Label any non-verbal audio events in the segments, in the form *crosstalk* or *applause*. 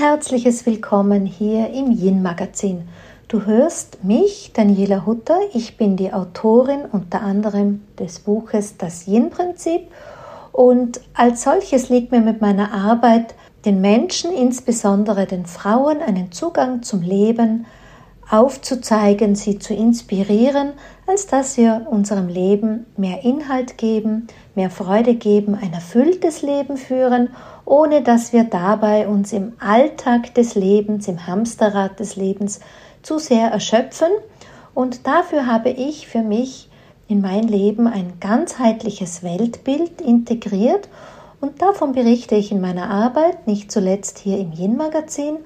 herzliches Willkommen hier im Yin Magazin. Du hörst mich, Daniela Hutter. Ich bin die Autorin unter anderem des Buches Das Yin-Prinzip und als solches liegt mir mit meiner Arbeit den Menschen, insbesondere den Frauen, einen Zugang zum Leben aufzuzeigen, sie zu inspirieren, als dass wir unserem Leben mehr Inhalt geben, mehr Freude geben, ein erfülltes Leben führen, ohne dass wir dabei uns im Alltag des Lebens, im Hamsterrad des Lebens zu sehr erschöpfen. Und dafür habe ich für mich in mein Leben ein ganzheitliches Weltbild integriert und davon berichte ich in meiner Arbeit, nicht zuletzt hier im Yin Magazin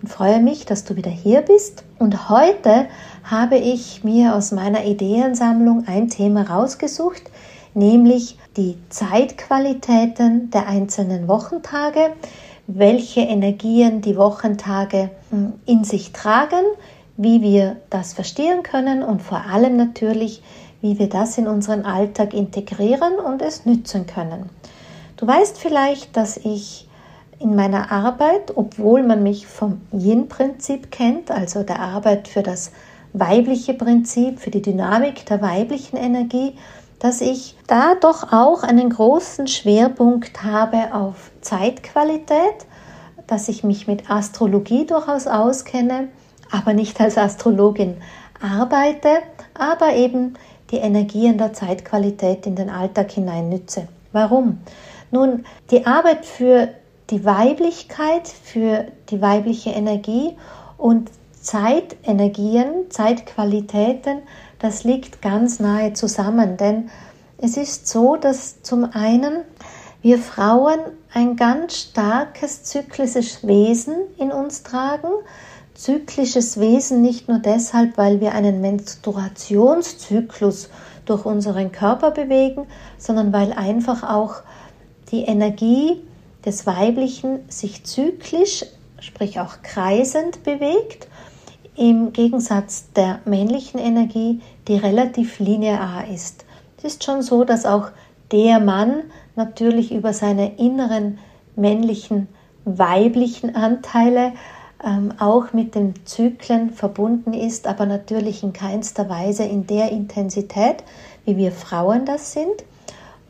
und freue mich, dass du wieder hier bist. Und heute habe ich mir aus meiner Ideensammlung ein Thema rausgesucht, nämlich die Zeitqualitäten der einzelnen Wochentage, welche Energien die Wochentage hm, in sich tragen, wie wir das verstehen können und vor allem natürlich, wie wir das in unseren Alltag integrieren und es nützen können. Du weißt vielleicht, dass ich in meiner Arbeit, obwohl man mich vom Yin-Prinzip kennt, also der Arbeit für das weibliche Prinzip, für die Dynamik der weiblichen Energie, dass ich da doch auch einen großen Schwerpunkt habe auf Zeitqualität, dass ich mich mit Astrologie durchaus auskenne, aber nicht als Astrologin arbeite, aber eben die Energien der Zeitqualität in den Alltag hinein nütze. Warum? Nun, die Arbeit für die Weiblichkeit, für die weibliche Energie und Zeitenergien, Zeitqualitäten, das liegt ganz nahe zusammen, denn es ist so, dass zum einen wir Frauen ein ganz starkes zyklisches Wesen in uns tragen. Zyklisches Wesen nicht nur deshalb, weil wir einen Menstruationszyklus durch unseren Körper bewegen, sondern weil einfach auch die Energie des Weiblichen sich zyklisch, sprich auch kreisend bewegt, im Gegensatz der männlichen Energie, die relativ linear ist. Es ist schon so, dass auch der Mann natürlich über seine inneren männlichen, weiblichen Anteile ähm, auch mit den Zyklen verbunden ist, aber natürlich in keinster Weise in der Intensität, wie wir Frauen das sind.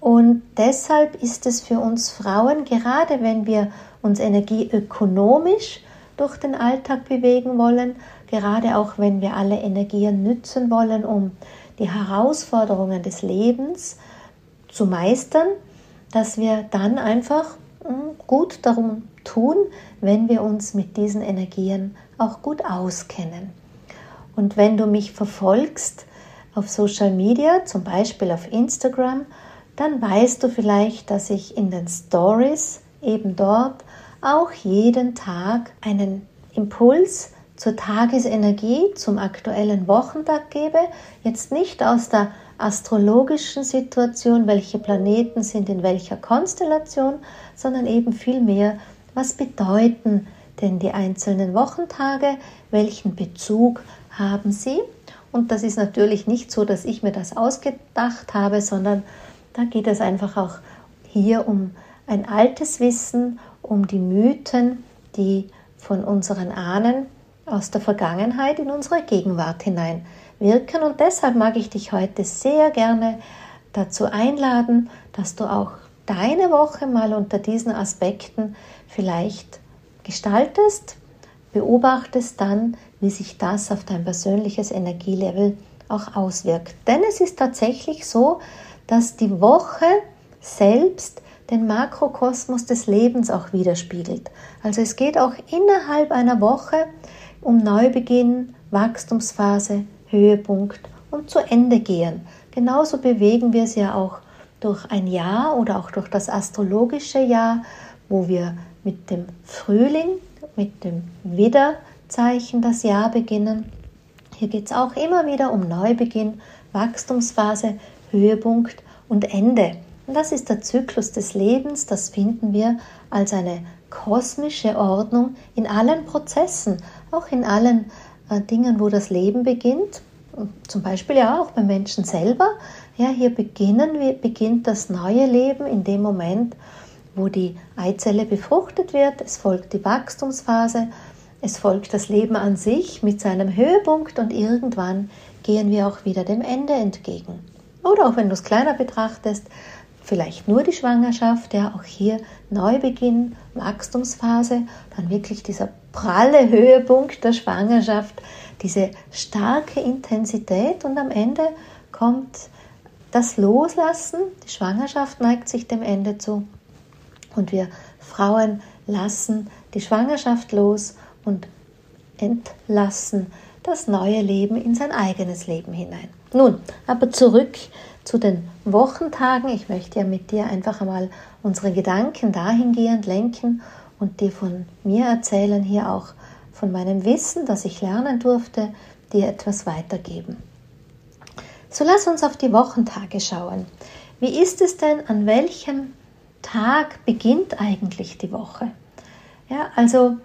Und deshalb ist es für uns Frauen, gerade wenn wir uns energieökonomisch durch den Alltag bewegen wollen, gerade auch wenn wir alle Energien nützen wollen, um die Herausforderungen des Lebens zu meistern, dass wir dann einfach hm, gut darum tun, wenn wir uns mit diesen Energien auch gut auskennen. Und wenn du mich verfolgst auf Social Media, zum Beispiel auf Instagram, dann weißt du vielleicht, dass ich in den Stories eben dort auch jeden Tag einen Impuls zur Tagesenergie, zum aktuellen Wochentag gebe. Jetzt nicht aus der astrologischen Situation, welche Planeten sind in welcher Konstellation, sondern eben vielmehr, was bedeuten denn die einzelnen Wochentage, welchen Bezug haben sie. Und das ist natürlich nicht so, dass ich mir das ausgedacht habe, sondern da geht es einfach auch hier um ein altes Wissen, um die Mythen, die von unseren Ahnen aus der Vergangenheit in unsere Gegenwart hinein wirken. Und deshalb mag ich dich heute sehr gerne dazu einladen, dass du auch deine Woche mal unter diesen Aspekten vielleicht gestaltest, beobachtest dann, wie sich das auf dein persönliches Energielevel auch auswirkt. Denn es ist tatsächlich so, dass die Woche selbst den Makrokosmos des Lebens auch widerspiegelt. Also es geht auch innerhalb einer Woche um Neubeginn, Wachstumsphase, Höhepunkt und zu Ende gehen. Genauso bewegen wir es ja auch durch ein Jahr oder auch durch das astrologische Jahr, wo wir mit dem Frühling, mit dem Widderzeichen das Jahr beginnen. Hier geht es auch immer wieder um Neubeginn, Wachstumsphase, Höhepunkt und Ende. Und das ist der Zyklus des Lebens, das finden wir als eine kosmische Ordnung in allen Prozessen, auch in allen äh, Dingen, wo das Leben beginnt. Zum Beispiel ja auch beim Menschen selber. Ja, hier beginnen wir, beginnt das neue Leben in dem Moment, wo die Eizelle befruchtet wird, es folgt die Wachstumsphase, es folgt das Leben an sich mit seinem Höhepunkt und irgendwann gehen wir auch wieder dem Ende entgegen. Oder auch wenn du es kleiner betrachtest, vielleicht nur die Schwangerschaft, ja auch hier Neubeginn, Wachstumsphase, dann wirklich dieser pralle Höhepunkt der Schwangerschaft, diese starke Intensität und am Ende kommt das Loslassen, die Schwangerschaft neigt sich dem Ende zu und wir Frauen lassen die Schwangerschaft los und entlassen das neue Leben in sein eigenes Leben hinein. Nun, aber zurück zu den Wochentagen. Ich möchte ja mit dir einfach einmal unsere Gedanken dahingehend lenken und dir von mir erzählen, hier auch von meinem Wissen, das ich lernen durfte, dir etwas weitergeben. So lass uns auf die Wochentage schauen. Wie ist es denn, an welchem Tag beginnt eigentlich die Woche? Ja, also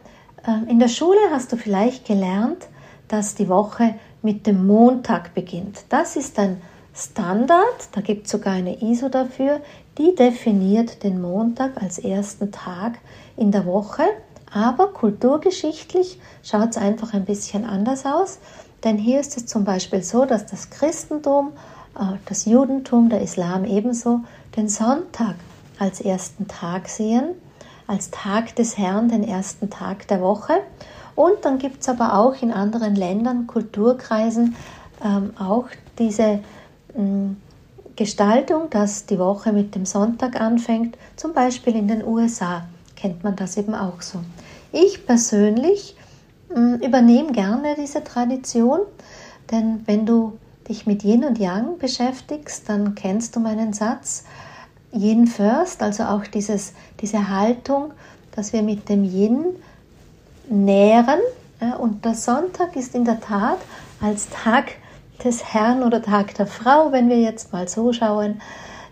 äh, in der Schule hast du vielleicht gelernt, dass die Woche mit dem Montag beginnt. Das ist ein Standard, da gibt es sogar eine ISO dafür, die definiert den Montag als ersten Tag in der Woche. Aber kulturgeschichtlich schaut es einfach ein bisschen anders aus, denn hier ist es zum Beispiel so, dass das Christentum, äh, das Judentum, der Islam ebenso den Sonntag als ersten Tag sehen, als Tag des Herrn, den ersten Tag der Woche. Und dann gibt es aber auch in anderen Ländern, Kulturkreisen, ähm, auch diese Gestaltung, dass die Woche mit dem Sonntag anfängt. Zum Beispiel in den USA kennt man das eben auch so. Ich persönlich ähm, übernehme gerne diese Tradition, denn wenn du dich mit Yin und Yang beschäftigst, dann kennst du meinen Satz, Yin first, also auch dieses, diese Haltung, dass wir mit dem Yin nähren. Und der Sonntag ist in der Tat als Tag des Herrn oder Tag der Frau, wenn wir jetzt mal so schauen,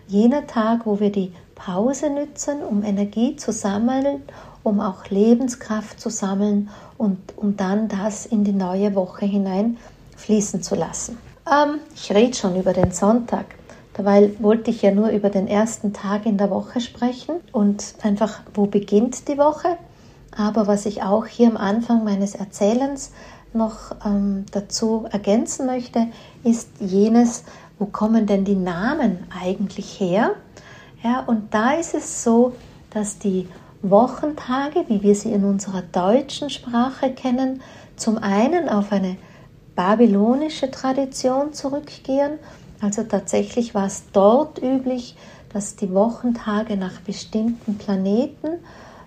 jener Tag, wo wir die Pause nützen, um Energie zu sammeln, um auch Lebenskraft zu sammeln und um dann das in die neue Woche hinein fließen zu lassen. Ähm, ich rede schon über den Sonntag. Dabei wollte ich ja nur über den ersten Tag in der Woche sprechen und einfach, wo beginnt die Woche. Aber was ich auch hier am Anfang meines Erzählens noch ähm, dazu ergänzen möchte, ist jenes, wo kommen denn die Namen eigentlich her? Ja, und da ist es so, dass die Wochentage, wie wir sie in unserer deutschen Sprache kennen, zum einen auf eine babylonische Tradition zurückgehen. Also tatsächlich war es dort üblich, dass die Wochentage nach bestimmten Planeten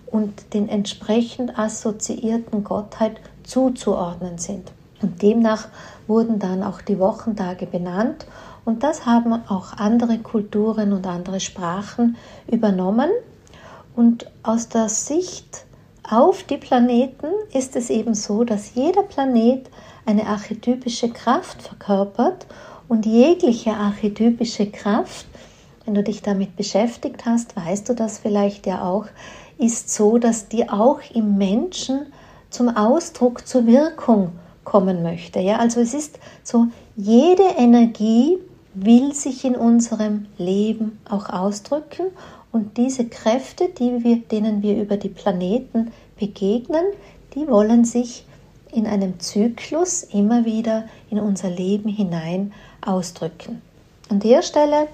und den entsprechend assoziierten Gottheit zuzuordnen sind. Und demnach wurden dann auch die Wochentage benannt und das haben auch andere Kulturen und andere Sprachen übernommen. Und aus der Sicht auf die Planeten ist es eben so, dass jeder Planet eine archetypische Kraft verkörpert und jegliche archetypische Kraft, wenn du dich damit beschäftigt hast, weißt du das vielleicht ja auch, ist so, dass die auch im Menschen zum Ausdruck, zur Wirkung kommen möchte. Ja, also es ist so, jede Energie will sich in unserem Leben auch ausdrücken und diese Kräfte, die wir, denen wir über die Planeten begegnen, die wollen sich in einem Zyklus immer wieder in unser Leben hinein ausdrücken. An der Stelle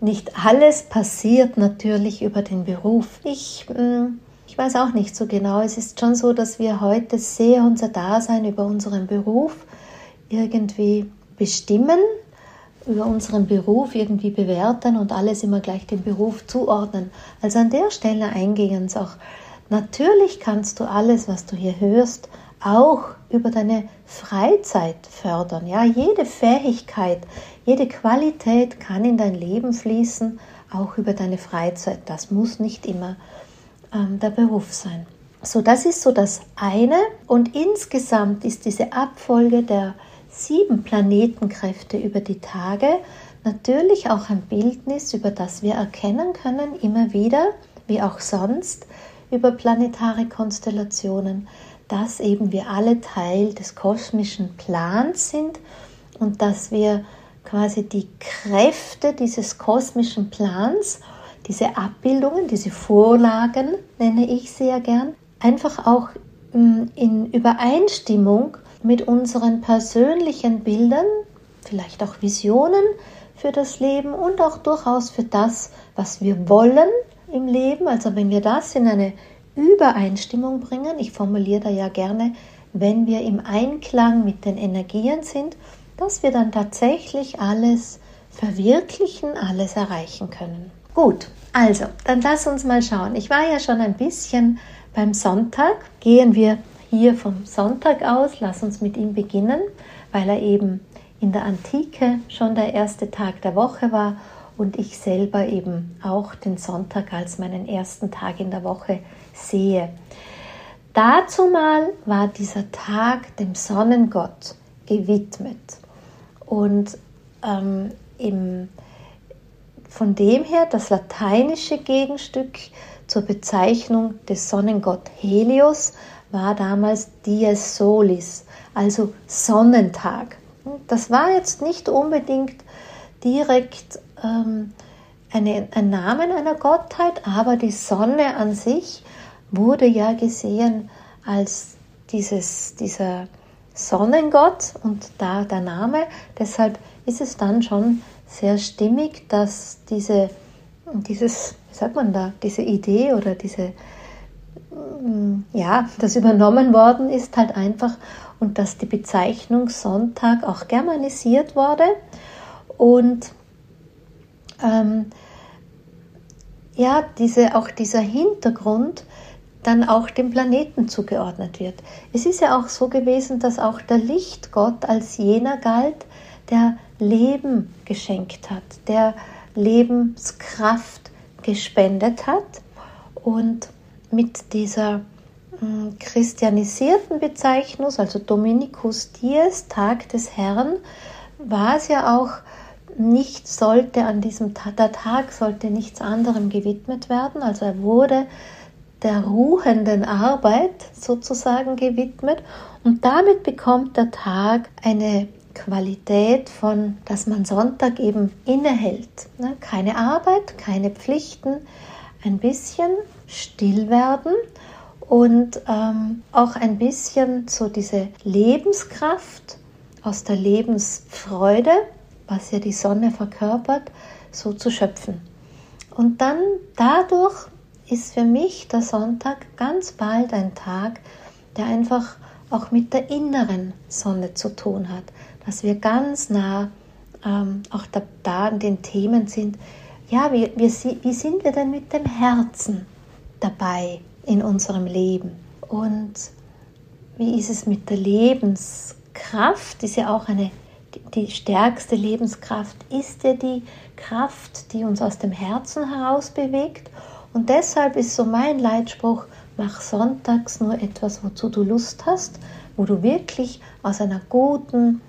nicht alles passiert natürlich über den Beruf. Ich, hm, ich weiß auch nicht so genau. Es ist schon so, dass wir heute sehr unser Dasein über unseren Beruf irgendwie bestimmen, über unseren Beruf irgendwie bewerten und alles immer gleich dem Beruf zuordnen. Also an der Stelle eingehen auch. Natürlich kannst du alles, was du hier hörst, auch über deine Freizeit fördern. Ja, jede Fähigkeit, jede Qualität kann in dein Leben fließen, auch über deine Freizeit. Das muss nicht immer ähm, der Beruf sein. So, das ist so das eine. Und insgesamt ist diese Abfolge der sieben Planetenkräfte über die Tage natürlich auch ein Bildnis, über das wir erkennen können, immer wieder, wie auch sonst, über planetare Konstellationen, dass eben wir alle Teil des kosmischen Plans sind und dass wir quasi die Kräfte dieses kosmischen Plans, diese Abbildungen, diese Vorlagen nenne ich sehr gern, einfach auch mm, in Übereinstimmung mit unseren persönlichen Bildern, vielleicht auch Visionen für das Leben und auch durchaus für das, was wir wollen im Leben. Also wenn wir das in eine Übereinstimmung bringen, ich formuliere da ja gerne, wenn wir im Einklang mit den Energien sind, dass wir dann tatsächlich alles verwirklichen, alles erreichen können. Gut, also, dann lass uns mal schauen. Ich war ja schon ein bisschen beim Sonntag. Gehen wir hier vom Sonntag aus. Lass uns mit ihm beginnen, weil er eben in der Antike schon der erste Tag der Woche war und ich selber eben auch den Sonntag als meinen ersten Tag in der Woche sehe. Dazu mal war dieser Tag dem Sonnengott gewidmet. Und ähm, im, von dem her das lateinische Gegenstück zur Bezeichnung des Sonnengott Helios war damals Dies Solis, also Sonnentag. Das war jetzt nicht unbedingt direkt ähm, eine, ein Name einer Gottheit, aber die Sonne an sich wurde ja gesehen als dieses, dieser Sonnengott und da der Name. Deshalb ist es dann schon sehr stimmig, dass diese, dieses, wie sagt man da, diese Idee oder diese, mm, ja, das übernommen worden ist halt einfach und dass die Bezeichnung Sonntag auch germanisiert wurde und ähm, ja, diese, auch dieser Hintergrund dann auch dem Planeten zugeordnet wird. Es ist ja auch so gewesen, dass auch der Lichtgott als jener galt, der Leben geschenkt hat, der Lebenskraft gespendet hat und mit dieser hm, christianisierten Bezeichnung, also Dominikus Dies, Tag des Herrn, war es ja auch nicht sollte an diesem Tag, der Tag sollte nichts anderem gewidmet werden, also er wurde der ruhenden Arbeit sozusagen gewidmet. Und damit bekommt der Tag eine Qualität von, dass man Sonntag eben innehält. Ne? Keine Arbeit, keine Pflichten, ein bisschen still werden und ähm, auch ein bisschen so diese Lebenskraft aus der Lebensfreude, was ja die Sonne verkörpert, so zu schöpfen. Und dann dadurch ist für mich der Sonntag ganz bald ein Tag, der einfach auch mit der inneren Sonne zu tun hat dass wir ganz nah ähm, auch da, da an den Themen sind. Ja, wie, wie, wie sind wir denn mit dem Herzen dabei in unserem Leben? Und wie ist es mit der Lebenskraft? Ist ja auch eine, die, die stärkste Lebenskraft, ist ja die Kraft, die uns aus dem Herzen heraus bewegt. Und deshalb ist so mein Leitspruch, mach sonntags nur etwas, wozu du Lust hast, wo du wirklich aus einer guten,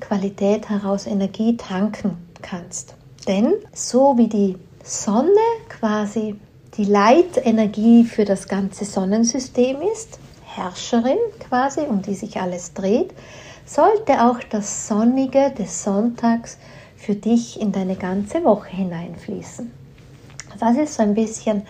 Qualität heraus Energie tanken kannst. Denn so wie die Sonne quasi die Leitenergie für das ganze Sonnensystem ist, Herrscherin quasi, um die sich alles dreht, sollte auch das Sonnige des Sonntags für dich in deine ganze Woche hineinfließen. Das ist so ein bisschen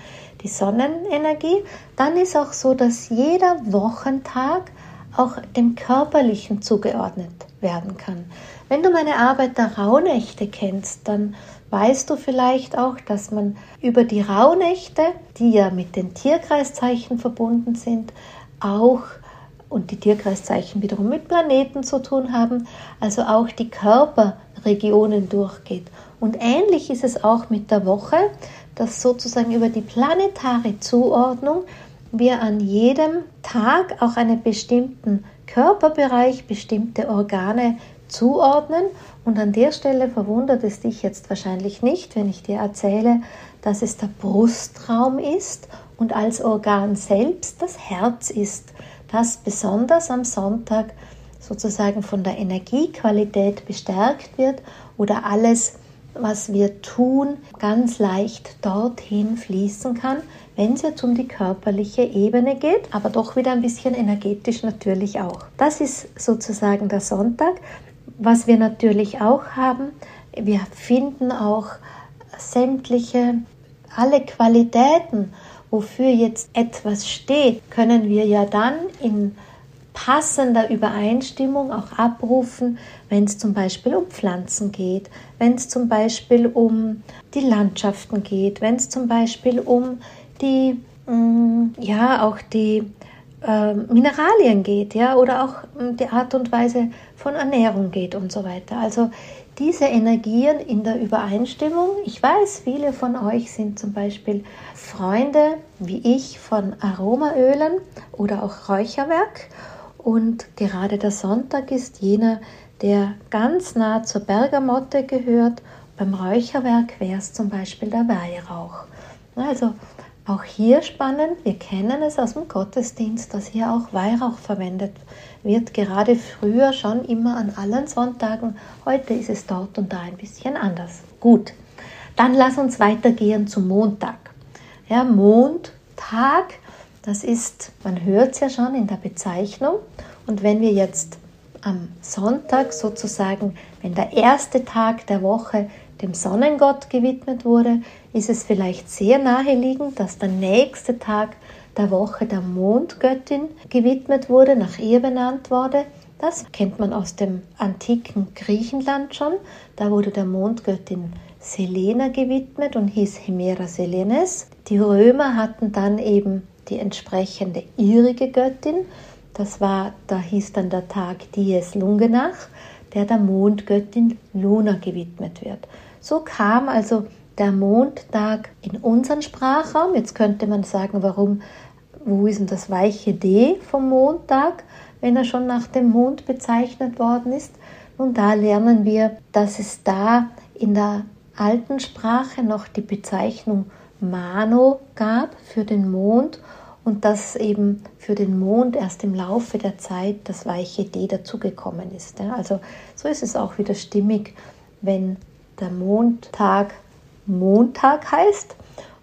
die Sonnenenergie. Dann ist auch so, dass jeder Wochentag auch dem Körperlichen zugeordnet werden kann. Wenn du meine Arbeit der Rauhnächte kennst, dann weißt du vielleicht auch, dass man über die Rauhnächte, die ja mit den Tierkreiszeichen verbunden sind, auch und die Tierkreiszeichen wiederum mit Planeten zu tun haben, also auch die Körperregionen durchgeht. Und ähnlich ist es auch mit der Woche, dass sozusagen über die planetare Zuordnung wir an jedem Tag auch einen bestimmten Körperbereich, bestimmte Organe zuordnen. Und an der Stelle verwundert es dich jetzt wahrscheinlich nicht, wenn ich dir erzähle, dass es der Brustraum ist und als Organ selbst das Herz ist, das besonders am Sonntag sozusagen von der Energiequalität bestärkt wird oder alles, was wir tun, ganz leicht dorthin fließen kann, wenn es jetzt um die körperliche Ebene geht, aber doch wieder ein bisschen energetisch natürlich auch. Das ist sozusagen der Sonntag. Was wir natürlich auch haben, wir finden auch sämtliche alle Qualitäten, wofür jetzt etwas steht, können wir ja dann in passender Übereinstimmung auch abrufen, wenn es zum Beispiel um Pflanzen geht, wenn es zum Beispiel um die Landschaften geht, wenn es zum Beispiel um die, mm, ja, auch die äh, Mineralien geht, ja, oder auch mm, die Art und Weise von Ernährung geht und so weiter. Also diese Energien in der Übereinstimmung. Ich weiß, viele von euch sind zum Beispiel Freunde wie ich von Aromaölen oder auch Räucherwerk und gerade der Sonntag ist jener, der ganz nah zur Bergamotte gehört. Beim Räucherwerk wäre es zum Beispiel der Weihrauch. Also auch hier spannend, wir kennen es aus dem Gottesdienst, dass hier auch Weihrauch verwendet wird, gerade früher schon immer an allen Sonntagen. Heute ist es dort und da ein bisschen anders. Gut, dann lass uns weitergehen zum Montag. Ja, Mondtag das ist, man hört es ja schon in der Bezeichnung. Und wenn wir jetzt am Sonntag sozusagen, wenn der erste Tag der Woche dem Sonnengott gewidmet wurde, ist es vielleicht sehr naheliegend, dass der nächste Tag der Woche der Mondgöttin gewidmet wurde, nach ihr benannt wurde. Das kennt man aus dem antiken Griechenland schon. Da wurde der Mondgöttin Selena gewidmet und hieß Hemera Selenes. Die Römer hatten dann eben die entsprechende irige Göttin. Das war, da hieß dann der Tag Dies Lungenach, der der Mondgöttin Luna gewidmet wird. So kam also der Mondtag in unseren Sprachraum. Jetzt könnte man sagen, warum, wo ist denn das weiche D vom Montag, wenn er schon nach dem Mond bezeichnet worden ist? Nun, da lernen wir, dass es da in der alten Sprache noch die Bezeichnung Mano gab für den Mond und dass eben für den Mond erst im Laufe der Zeit das weiche D dazugekommen ist. Also so ist es auch wieder stimmig, wenn der Mondtag Montag heißt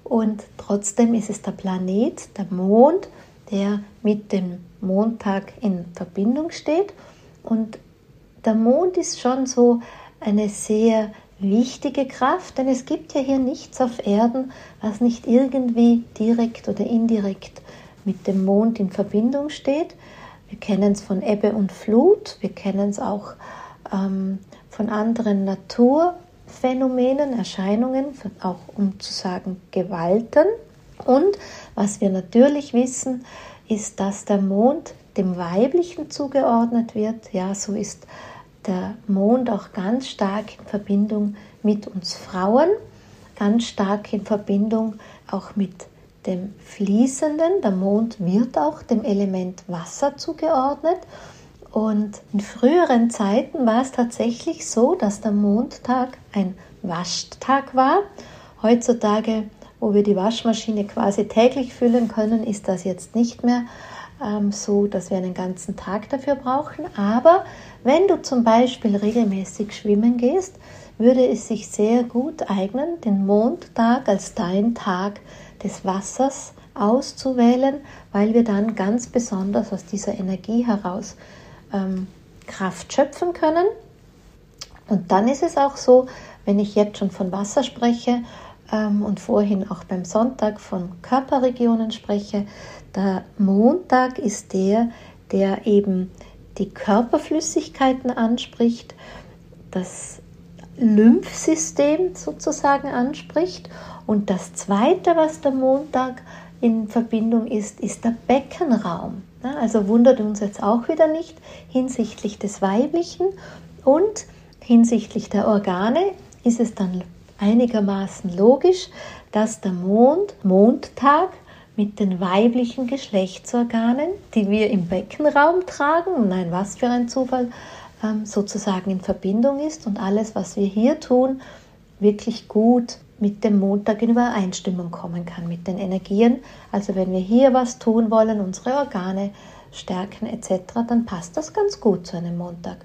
und trotzdem ist es der Planet, der Mond, der mit dem Montag in Verbindung steht und der Mond ist schon so eine sehr wichtige Kraft, denn es gibt ja hier nichts auf Erden, was nicht irgendwie direkt oder indirekt mit dem Mond in Verbindung steht. Wir kennen es von Ebbe und Flut, wir kennen es auch ähm, von anderen Naturphänomenen, Erscheinungen, auch um zu sagen Gewalten. Und was wir natürlich wissen, ist, dass der Mond dem Weiblichen zugeordnet wird. Ja, so ist der Mond auch ganz stark in Verbindung mit uns Frauen, ganz stark in Verbindung auch mit dem Fließenden. Der Mond wird auch dem Element Wasser zugeordnet. Und in früheren Zeiten war es tatsächlich so, dass der Mondtag ein Waschtag war. Heutzutage, wo wir die Waschmaschine quasi täglich füllen können, ist das jetzt nicht mehr ähm, so, dass wir einen ganzen Tag dafür brauchen. Aber wenn du zum Beispiel regelmäßig schwimmen gehst, würde es sich sehr gut eignen, den Mondtag als dein Tag des Wassers auszuwählen, weil wir dann ganz besonders aus dieser Energie heraus ähm, Kraft schöpfen können. Und dann ist es auch so, wenn ich jetzt schon von Wasser spreche ähm, und vorhin auch beim Sonntag von Körperregionen spreche, der Montag ist der, der eben die Körperflüssigkeiten anspricht, das Lymphsystem sozusagen anspricht. Und das Zweite, was der Montag in Verbindung ist, ist der Beckenraum. Also wundert uns jetzt auch wieder nicht hinsichtlich des Weiblichen und hinsichtlich der Organe ist es dann einigermaßen logisch, dass der Mond, Mondtag, mit den weiblichen Geschlechtsorganen, die wir im Beckenraum tragen, nein, was für ein Zufall, ähm, sozusagen in Verbindung ist und alles, was wir hier tun, wirklich gut mit dem Montag in Übereinstimmung kommen kann, mit den Energien. Also wenn wir hier was tun wollen, unsere Organe stärken etc., dann passt das ganz gut zu einem Montag.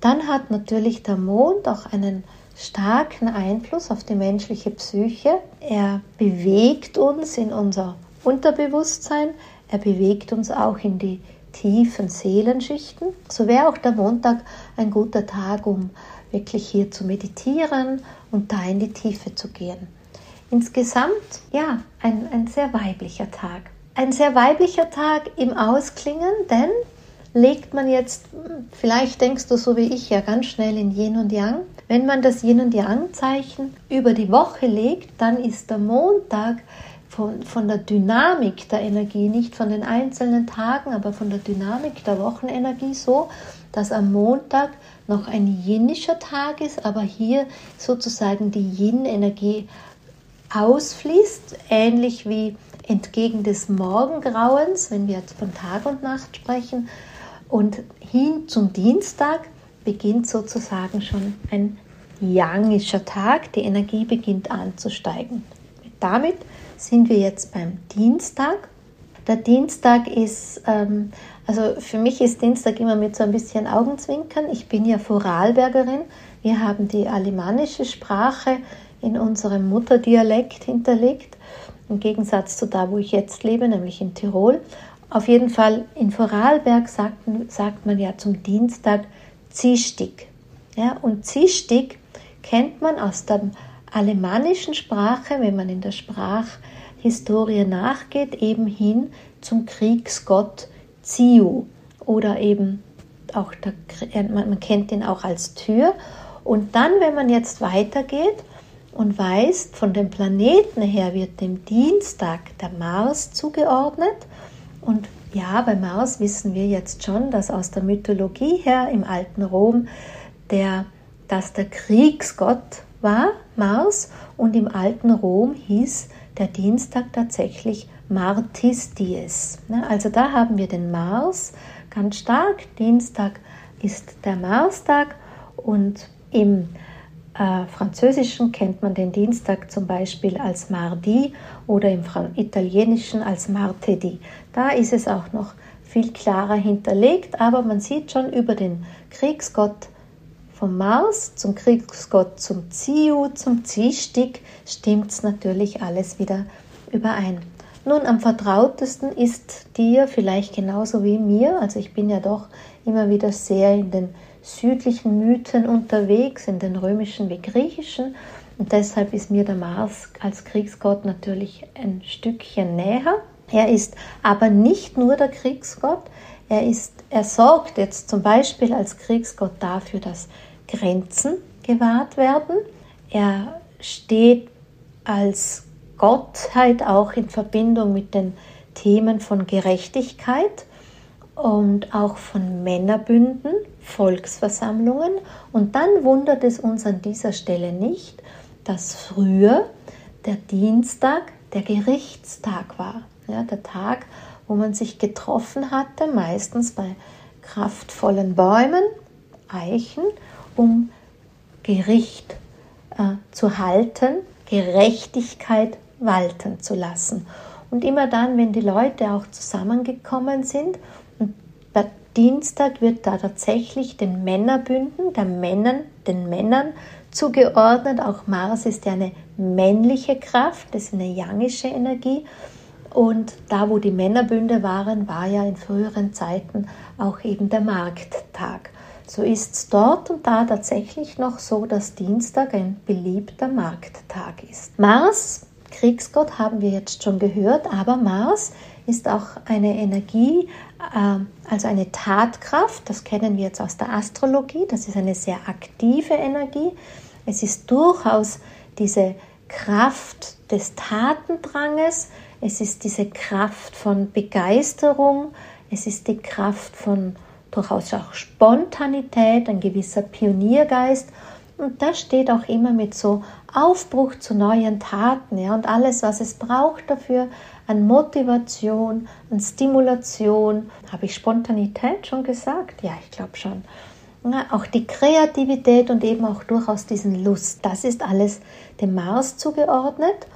Dann hat natürlich der Mond auch einen starken Einfluss auf die menschliche Psyche. Er bewegt uns in unser Unterbewusstsein, er bewegt uns auch in die tiefen Seelenschichten. So wäre auch der Montag ein guter Tag, um wirklich hier zu meditieren und da in die Tiefe zu gehen. insgesamt ja ein, ein sehr weiblicher Tag. Ein sehr weiblicher Tag im Ausklingen, denn legt man jetzt, vielleicht denkst du so wie ich ja ganz schnell in Yin und Yang, wenn man das Yin und Yang Zeichen über die Woche legt, dann ist der Montag von, von der Dynamik der Energie, nicht von den einzelnen Tagen, aber von der Dynamik der Wochenenergie so, dass am Montag noch ein Yinischer Tag ist, aber hier sozusagen die Yin-Energie ausfließt, ähnlich wie entgegen des Morgengrauens, wenn wir jetzt von Tag und Nacht sprechen. Und hin zum Dienstag beginnt sozusagen schon ein Yangischer Tag, die Energie beginnt anzusteigen. Damit sind wir jetzt beim Dienstag. Der Dienstag ist, ähm, also für mich ist Dienstag immer mit so ein bisschen Augenzwinkern. Ich bin ja Vorarlbergerin. Wir haben die alemannische Sprache in unserem Mutterdialekt hinterlegt, im Gegensatz zu da, wo ich jetzt lebe, nämlich in Tirol. Auf jeden Fall in Vorarlberg sagt, sagt man ja zum Dienstag Ziehstick. Ja, und Ziehstick kennt man aus der alemannischen Sprache, wenn man in der Sprachhistorie nachgeht, eben hin zum Kriegsgott Ziu oder eben auch der, man kennt ihn auch als Tür. Und dann, wenn man jetzt weitergeht und weiß, von den Planeten her wird dem Dienstag der Mars zugeordnet. Und ja, bei Mars wissen wir jetzt schon, dass aus der Mythologie her im alten Rom der, dass der Kriegsgott war Mars und im alten Rom hieß der Dienstag tatsächlich Martis Dies. Ne, also da haben wir den Mars ganz stark. Dienstag ist der Marstag und im äh, Französischen kennt man den Dienstag zum Beispiel als Mardi oder im Italienischen als Martedì. Da ist es auch noch viel klarer hinterlegt, aber man sieht schon über den Kriegsgott vom Mars zum Kriegsgott zum Ziu, zum Ziehstick stimmt es natürlich alles wieder überein. Nun, am vertrautesten ist dir vielleicht genauso wie mir, also ich bin ja doch immer wieder sehr in den südlichen Mythen unterwegs, in den römischen wie griechischen, und deshalb ist mir der Mars als Kriegsgott natürlich ein Stückchen näher. Er ist aber nicht nur der Kriegsgott, er, ist, er sorgt jetzt zum Beispiel als Kriegsgott dafür, dass Grenzen gewahrt werden. Er steht als Gottheit auch in Verbindung mit den Themen von Gerechtigkeit und auch von Männerbünden, Volksversammlungen. Und dann wundert es uns an dieser Stelle nicht, dass früher der Dienstag der Gerichtstag war. Ja, der Tag, wo man sich getroffen hatte, meistens bei kraftvollen Bäumen, Eichen, um Gericht äh, zu halten, Gerechtigkeit walten zu lassen. Und immer dann, wenn die Leute auch zusammengekommen sind, und der Dienstag wird da tatsächlich den Männerbünden, der Männern, den Männern zugeordnet. Auch Mars ist ja eine männliche Kraft, das ist eine yangische Energie. Und da, wo die Männerbünde waren, war ja in früheren Zeiten auch eben der Markttag. So ist es dort und da tatsächlich noch so, dass Dienstag ein beliebter Markttag ist. Mars Kriegsgott haben wir jetzt schon gehört, aber Mars ist auch eine Energie, äh, also eine Tatkraft, das kennen wir jetzt aus der Astrologie, das ist eine sehr aktive Energie. Es ist durchaus diese Kraft des Tatendranges, es ist diese Kraft von Begeisterung, es ist die Kraft von durchaus auch Spontanität, ein gewisser Pioniergeist und das steht auch immer mit so Aufbruch zu neuen Taten ja, und alles, was es braucht dafür an Motivation, an Stimulation. Habe ich Spontanität schon gesagt? Ja, ich glaube schon. Ja, auch die Kreativität und eben auch durchaus diesen Lust. Das ist alles dem Mars zugeordnet.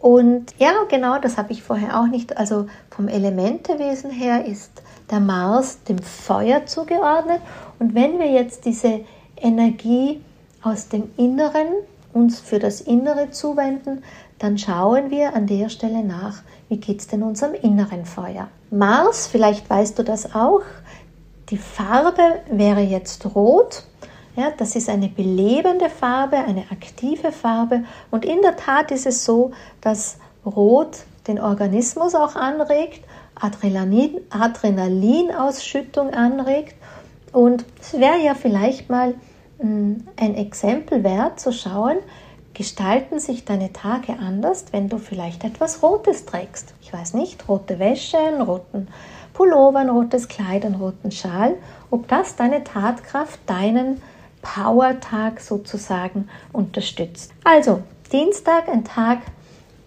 Und ja, genau, das habe ich vorher auch nicht. Also vom Elementewesen her ist der Mars dem Feuer zugeordnet. Und wenn wir jetzt diese Energie aus dem Inneren uns für das Innere zuwenden, dann schauen wir an der Stelle nach, wie geht es denn unserem inneren Feuer. Mars, vielleicht weißt du das auch, die Farbe wäre jetzt rot. Ja, das ist eine belebende Farbe, eine aktive Farbe. Und in der Tat ist es so, dass Rot den Organismus auch anregt, Adrenalin, Adrenalinausschüttung anregt. Und es wäre ja vielleicht mal ein Exempel wert zu schauen, gestalten sich deine Tage anders, wenn du vielleicht etwas Rotes trägst. Ich weiß nicht, rote Wäsche, einen roten Pullover, ein rotes Kleid, einen roten Schal, ob das deine Tatkraft, deinen Power-Tag sozusagen unterstützt. Also, Dienstag, ein Tag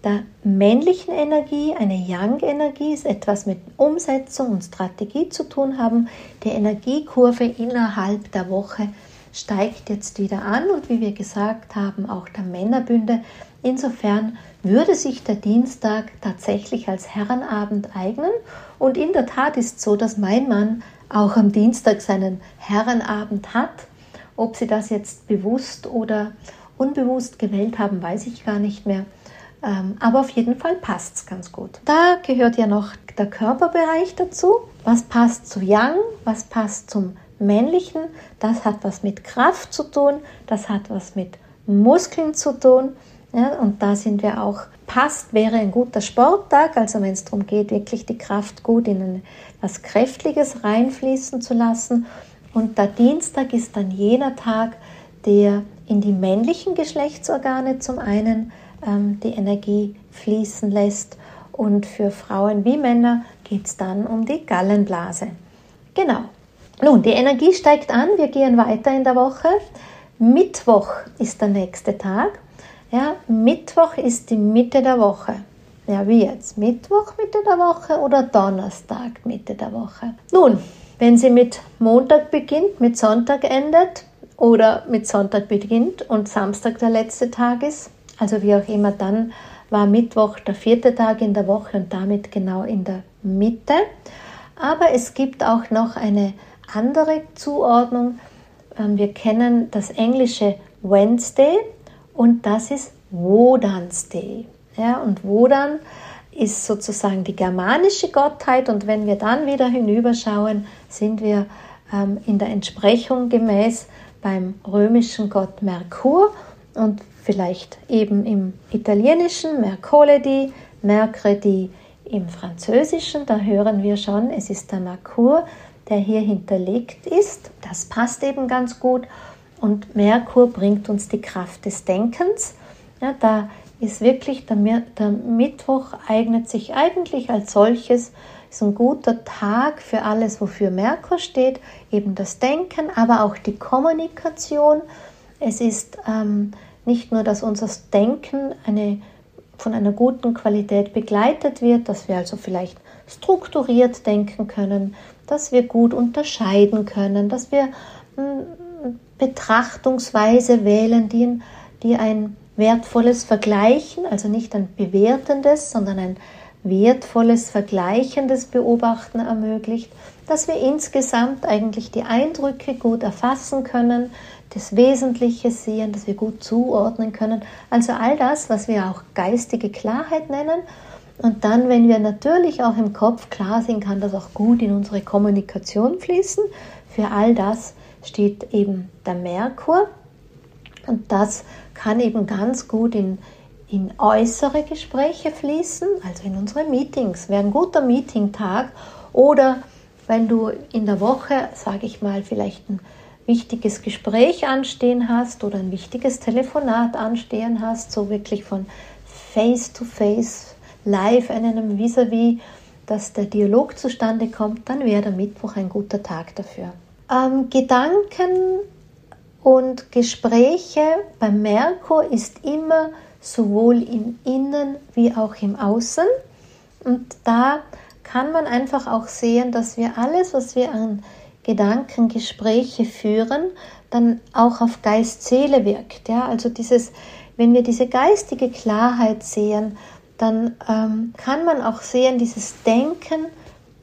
der männlichen Energie, eine Yang-Energie, ist etwas mit Umsetzung und Strategie zu tun haben. Die Energiekurve innerhalb der Woche steigt jetzt wieder an und wie wir gesagt haben, auch der Männerbünde. Insofern würde sich der Dienstag tatsächlich als Herrenabend eignen und in der Tat ist so, dass mein Mann auch am Dienstag seinen Herrenabend hat. Ob sie das jetzt bewusst oder unbewusst gewählt haben, weiß ich gar nicht mehr. Ähm, aber auf jeden Fall passt es ganz gut. Da gehört ja noch der Körperbereich dazu. Was passt zu Yang? Was passt zum Männlichen? Das hat was mit Kraft zu tun. Das hat was mit Muskeln zu tun. Ja, und da sind wir auch, passt, wäre ein guter Sporttag, also wenn es darum geht, wirklich die Kraft gut in etwas Kräftiges reinfließen zu lassen. Und der Dienstag ist dann jener Tag, der in die männlichen Geschlechtsorgane zum einen ähm, die Energie fließen lässt. Und für Frauen wie Männer geht es dann um die Gallenblase. Genau. Nun, die Energie steigt an, wir gehen weiter in der Woche. Mittwoch ist der nächste Tag. Ja, Mittwoch ist die Mitte der Woche. Ja, wie jetzt? Mittwoch Mitte der Woche oder Donnerstag Mitte der Woche? Nun, wenn sie mit Montag beginnt, mit Sonntag endet oder mit Sonntag beginnt und Samstag der letzte Tag ist, also wie auch immer, dann war Mittwoch der vierte Tag in der Woche und damit genau in der Mitte. Aber es gibt auch noch eine andere Zuordnung. Ähm, wir kennen das englische Wednesday und das ist Wodans Day. Ja, und Wodan ist sozusagen die germanische Gottheit und wenn wir dann wieder hinüberschauen, sind wir ähm, in der Entsprechung gemäß beim römischen Gott Merkur und vielleicht eben im Italienischen Mercoledì, Mercredi im Französischen, da hören wir schon, es ist der Merkur, der hier hinterlegt ist. Das passt eben ganz gut. Und Merkur bringt uns die Kraft des Denkens. Ja, da ist wirklich der, der Mittwoch eignet sich eigentlich als solches, ist ein guter Tag für alles, wofür Merkur steht, eben das Denken, aber auch die Kommunikation. Es ist ähm, nicht nur, dass unser Denken eine, von einer guten Qualität begleitet wird, dass wir also vielleicht strukturiert denken können, dass wir gut unterscheiden können, dass wir hm, Betrachtungsweise wählen, die, die ein wertvolles Vergleichen, also nicht ein bewertendes, sondern ein wertvolles, vergleichendes Beobachten ermöglicht, dass wir insgesamt eigentlich die Eindrücke gut erfassen können, das Wesentliche sehen, dass wir gut zuordnen können. Also all das, was wir auch geistige Klarheit nennen. Und dann, wenn wir natürlich auch im Kopf klar sind, kann das auch gut in unsere Kommunikation fließen. Für all das steht eben der Merkur. Und das kann eben ganz gut in, in äußere Gespräche fließen, also in unsere Meetings. Wäre ein guter Meetingtag oder wenn du in der Woche, sage ich mal, vielleicht ein wichtiges Gespräch anstehen hast oder ein wichtiges Telefonat anstehen hast, so wirklich von Face to Face, live in einem Vis-à-vis, dass der Dialog zustande kommt, dann wäre der Mittwoch ein guter Tag dafür. Ähm, Gedanken und Gespräche beim Merkur ist immer sowohl im Innen wie auch im Außen. Und da kann man einfach auch sehen, dass wir alles, was wir an Gedanken, Gespräche führen, dann auch auf Geist-Seele wirkt. Ja? Also dieses, wenn wir diese geistige Klarheit sehen, dann ähm, kann man auch sehen, dieses Denken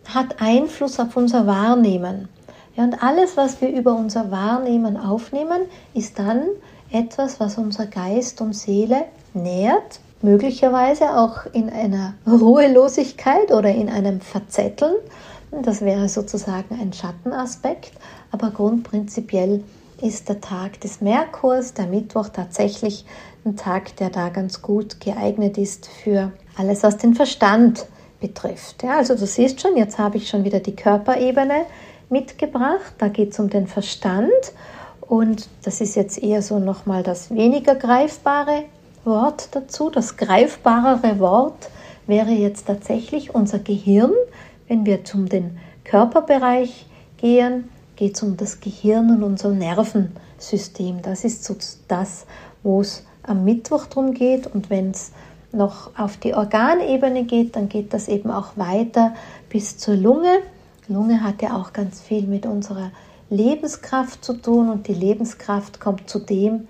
hat Einfluss auf unser Wahrnehmen. Ja, und alles, was wir über unser Wahrnehmen aufnehmen, ist dann etwas, was unser Geist und Seele nährt, möglicherweise auch in einer Ruhelosigkeit oder in einem Verzetteln das wäre sozusagen ein Schattenaspekt, aber grundprinzipiell ist der Tag des Merkurs, der Mittwoch tatsächlich ein Tag, der da ganz gut geeignet ist für alles, was den Verstand betrifft. Ja, also du siehst schon, jetzt habe ich schon wieder die Körperebene mitgebracht. Da geht es um den Verstand und das ist jetzt eher so nochmal das weniger greifbare Wort dazu. Das greifbarere Wort wäre jetzt tatsächlich unser Gehirn. Wenn wir zum den Körperbereich gehen, geht es um das Gehirn und unser Nervensystem. Das ist so das, wo es am Mittwoch drum geht. Und wenn es noch auf die Organebene geht, dann geht das eben auch weiter bis zur Lunge. Lunge hat ja auch ganz viel mit unserer Lebenskraft zu tun und die Lebenskraft kommt zu dem,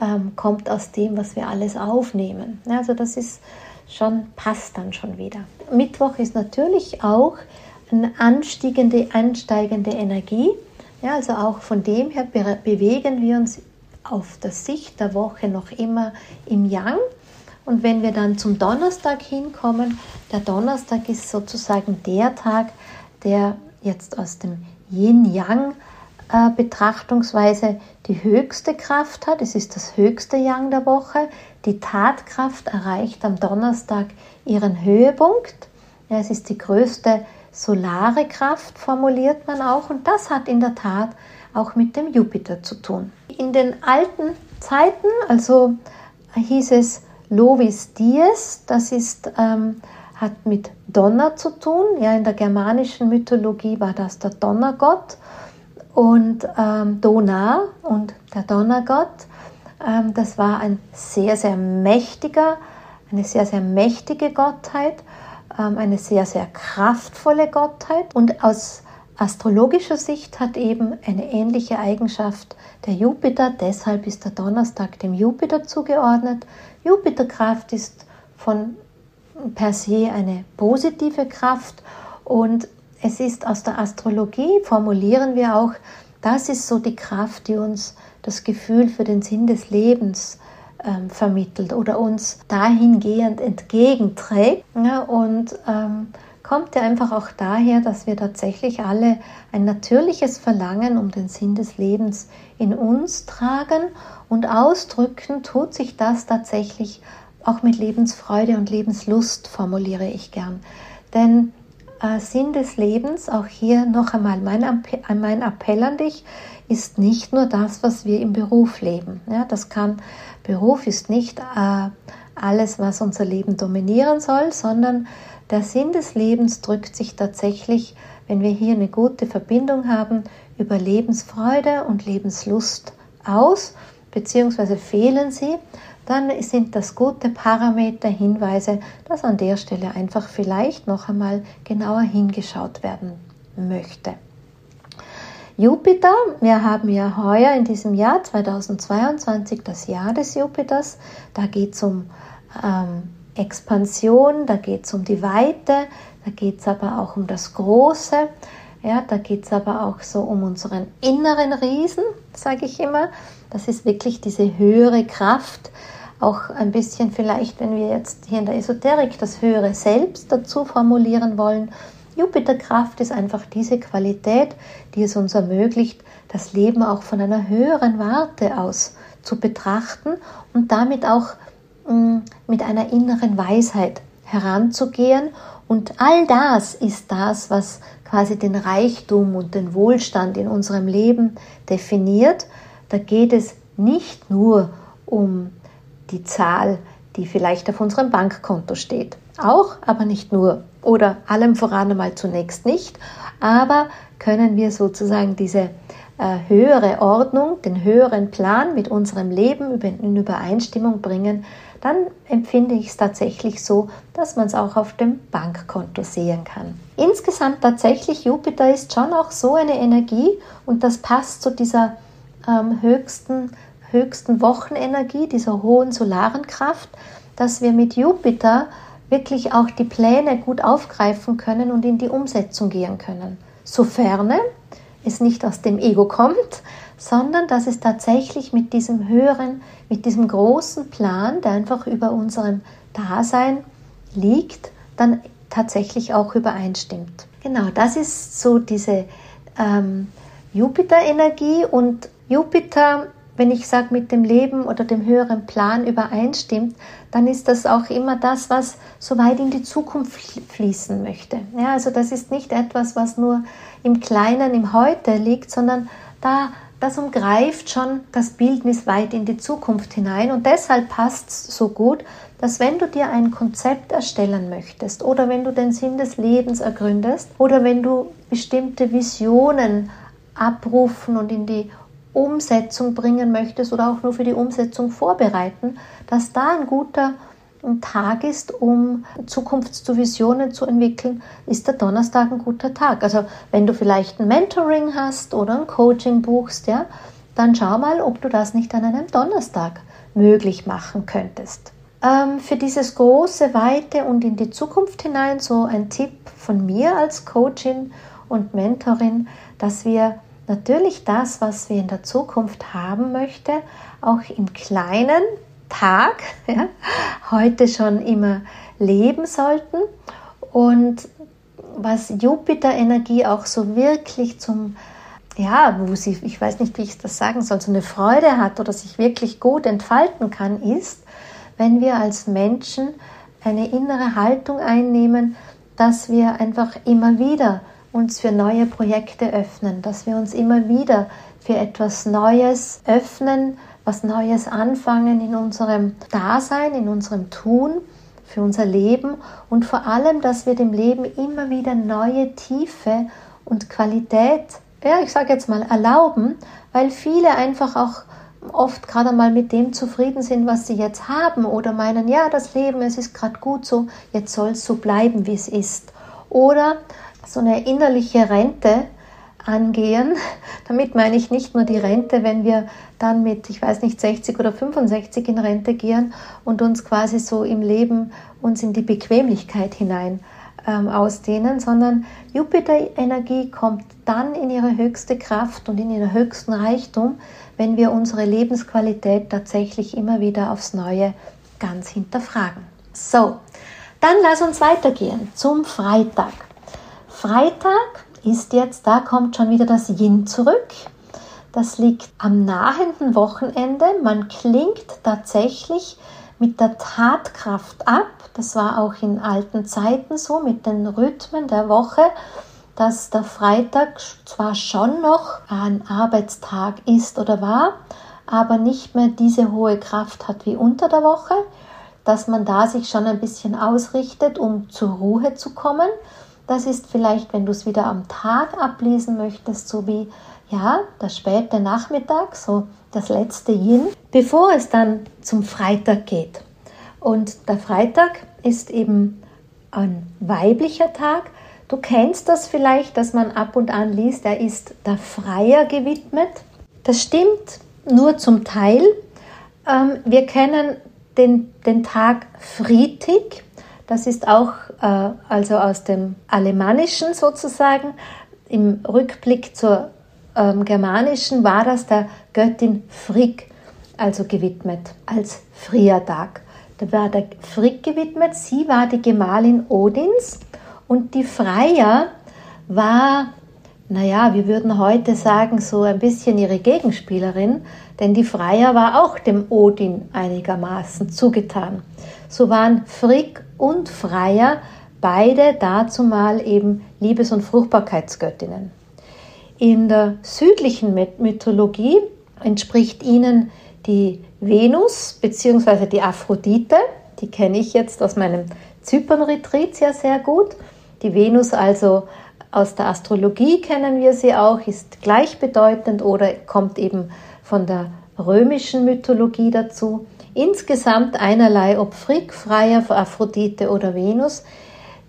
ähm, kommt aus dem, was wir alles aufnehmen. Also das ist schon, passt dann schon wieder. Mittwoch ist natürlich auch eine ansteigende, ansteigende Energie. Ja, also auch von dem her bewegen wir uns auf der Sicht der Woche noch immer im Yang. Und wenn wir dann zum Donnerstag hinkommen, der Donnerstag ist sozusagen der Tag, der jetzt aus dem Yin-Yang äh, Betrachtungsweise die höchste Kraft hat. Es ist das höchste Yang der Woche. Die Tatkraft erreicht am Donnerstag ihren Höhepunkt. Ja, es ist die größte solare Kraft, formuliert man auch. Und das hat in der Tat auch mit dem Jupiter zu tun. In den alten Zeiten, also hieß es Lovis Dies, das ist, ähm, hat mit Donner zu tun. Ja, in der germanischen Mythologie war das der Donnergott und ähm, Donar und der Donnergott. Ähm, das war ein sehr, sehr mächtiger, eine sehr, sehr mächtige Gottheit, ähm, eine sehr, sehr kraftvolle Gottheit. Und aus astrologischer Sicht hat eben eine ähnliche Eigenschaft der Jupiter. Deshalb ist der Donnerstag dem Jupiter zugeordnet. Jupiterkraft ist von per se eine positive Kraft und es ist aus der Astrologie, formulieren wir auch, das ist so die Kraft, die uns das Gefühl für den Sinn des Lebens ähm, vermittelt oder uns dahingehend entgegenträgt. Ja, und ähm, kommt ja einfach auch daher, dass wir tatsächlich alle ein natürliches Verlangen um den Sinn des Lebens in uns tragen und ausdrücken tut sich das tatsächlich auch mit Lebensfreude und Lebenslust, formuliere ich gern. Denn äh, Sinn des Lebens, auch hier noch einmal mein, äh, mein Appell an dich, ist nicht nur das, was wir im Beruf leben. Ja, das kann, Beruf ist nicht äh, alles, was unser Leben dominieren soll, sondern der Sinn des Lebens drückt sich tatsächlich, wenn wir hier eine gute Verbindung haben, über Lebensfreude und Lebenslust aus, beziehungsweise fehlen sie, dann sind das gute Parameter, Hinweise, dass an der Stelle einfach vielleicht noch einmal genauer hingeschaut werden möchte. Jupiter, wir haben ja heuer in diesem Jahr 2022 das Jahr des Jupiters, da geht es um ähm, Expansion, da geht es um die Weite, da geht es aber auch um das Große, ja, da geht es aber auch so um unseren inneren Riesen, sage ich immer. Das ist wirklich diese höhere Kraft, auch ein bisschen vielleicht, wenn wir jetzt hier in der Esoterik das höhere Selbst dazu formulieren wollen. Jupiterkraft ist einfach diese Qualität, die es uns ermöglicht, das Leben auch von einer höheren Warte aus zu betrachten und damit auch mit einer inneren Weisheit heranzugehen. Und all das ist das, was quasi den Reichtum und den Wohlstand in unserem Leben definiert. Da geht es nicht nur um die Zahl, die vielleicht auf unserem Bankkonto steht. Auch, aber nicht nur. Oder allem voran einmal zunächst nicht. Aber können wir sozusagen diese äh, höhere Ordnung, den höheren Plan mit unserem Leben in Übereinstimmung bringen, dann empfinde ich es tatsächlich so, dass man es auch auf dem Bankkonto sehen kann. Insgesamt tatsächlich, Jupiter ist schon auch so eine Energie und das passt zu dieser ähm, höchsten, höchsten Wochenenergie, dieser hohen solaren Kraft, dass wir mit Jupiter wirklich auch die Pläne gut aufgreifen können und in die Umsetzung gehen können. Sofern es nicht aus dem Ego kommt, sondern dass es tatsächlich mit diesem höheren, mit diesem großen Plan, der einfach über unserem Dasein liegt, dann tatsächlich auch übereinstimmt. Genau, das ist so diese ähm, Jupiter-Energie und Jupiter, wenn ich sage, mit dem Leben oder dem höheren Plan übereinstimmt, dann ist das auch immer das, was so weit in die Zukunft fließen möchte. Ja, also das ist nicht etwas, was nur im Kleinen, im Heute liegt, sondern da das umgreift schon das Bildnis weit in die Zukunft hinein und deshalb passt es so gut, dass wenn du dir ein Konzept erstellen möchtest oder wenn du den Sinn des Lebens ergründest oder wenn du bestimmte Visionen abrufen und in die Umsetzung bringen möchtest oder auch nur für die Umsetzung vorbereiten, dass da ein guter Tag ist, um Zukunftsvisionen zu entwickeln, ist der Donnerstag ein guter Tag. Also wenn du vielleicht ein Mentoring hast oder ein Coaching buchst, ja, dann schau mal, ob du das nicht an einem Donnerstag möglich machen könntest. Ähm, für dieses große, weite und in die Zukunft hinein so ein Tipp von mir als Coachin und Mentorin, dass wir natürlich das, was wir in der Zukunft haben möchte, auch im Kleinen Tag *laughs* ja, heute schon immer leben sollten. Und was Jupiter-Energie auch so wirklich zum, ja, wo sie, ich weiß nicht, wie ich das sagen soll, so eine Freude hat oder sich wirklich gut entfalten kann, ist, wenn wir als Menschen eine innere Haltung einnehmen, dass wir einfach immer wieder uns für neue Projekte öffnen, dass wir uns immer wieder für etwas Neues öffnen, was Neues anfangen in unserem Dasein, in unserem Tun, für unser Leben und vor allem, dass wir dem Leben immer wieder neue Tiefe und Qualität, ja, ich sage jetzt mal, erlauben, weil viele einfach auch oft gerade mal mit dem zufrieden sind, was sie jetzt haben oder meinen, ja, das Leben, es ist gerade gut so, jetzt soll es so bleiben, wie es ist. Oder so eine innerliche Rente, angehen. *laughs* Damit meine ich nicht nur die Rente, wenn wir dann mit, ich weiß nicht, 60 oder 65 in Rente gehen und uns quasi so im Leben uns in die Bequemlichkeit hinein ähm, ausdehnen, sondern Jupiter-Energie kommt dann in ihre höchste Kraft und in ihren höchsten Reichtum, wenn wir unsere Lebensqualität tatsächlich immer wieder aufs Neue ganz hinterfragen. So, dann lass uns weitergehen zum Freitag. Freitag ist jetzt, da kommt schon wieder das Yin zurück. Das liegt am nahenden Wochenende. Man klingt tatsächlich mit der Tatkraft ab. Das war auch in alten Zeiten so mit den Rhythmen der Woche, dass der Freitag zwar schon noch ein Arbeitstag ist oder war, aber nicht mehr diese hohe Kraft hat wie unter der Woche, dass man da sich schon ein bisschen ausrichtet, um zur Ruhe zu kommen das ist vielleicht, wenn du es wieder am Tag ablesen möchtest, so wie ja, der späte Nachmittag, so das letzte Yin, bevor es dann zum Freitag geht. Und der Freitag ist eben ein weiblicher Tag. Du kennst das vielleicht, dass man ab und an liest, er ist der Freier gewidmet. Das stimmt nur zum Teil. Ähm, wir kennen den, den Tag Friedtig. Das ist auch äh, also aus dem Alemannischen sozusagen. Im Rückblick zur ähm, Germanischen war das der Göttin Frigg, also gewidmet, als Friertag. Da war der Frigg gewidmet, sie war die Gemahlin Odins und die Freier war, naja, wir würden heute sagen, so ein bisschen ihre Gegenspielerin, denn die Freier war auch dem Odin einigermaßen zugetan. So waren Frigg und Freier beide dazumal eben Liebes- und Fruchtbarkeitsgöttinnen. In der südlichen Mythologie entspricht ihnen die Venus bzw. die Aphrodite, die kenne ich jetzt aus meinem Zypern-Retreat ja sehr gut. Die Venus also aus der Astrologie kennen wir sie auch, ist gleichbedeutend oder kommt eben von der römischen Mythologie dazu. Insgesamt einerlei, ob Frigg, Freier, Aphrodite oder Venus.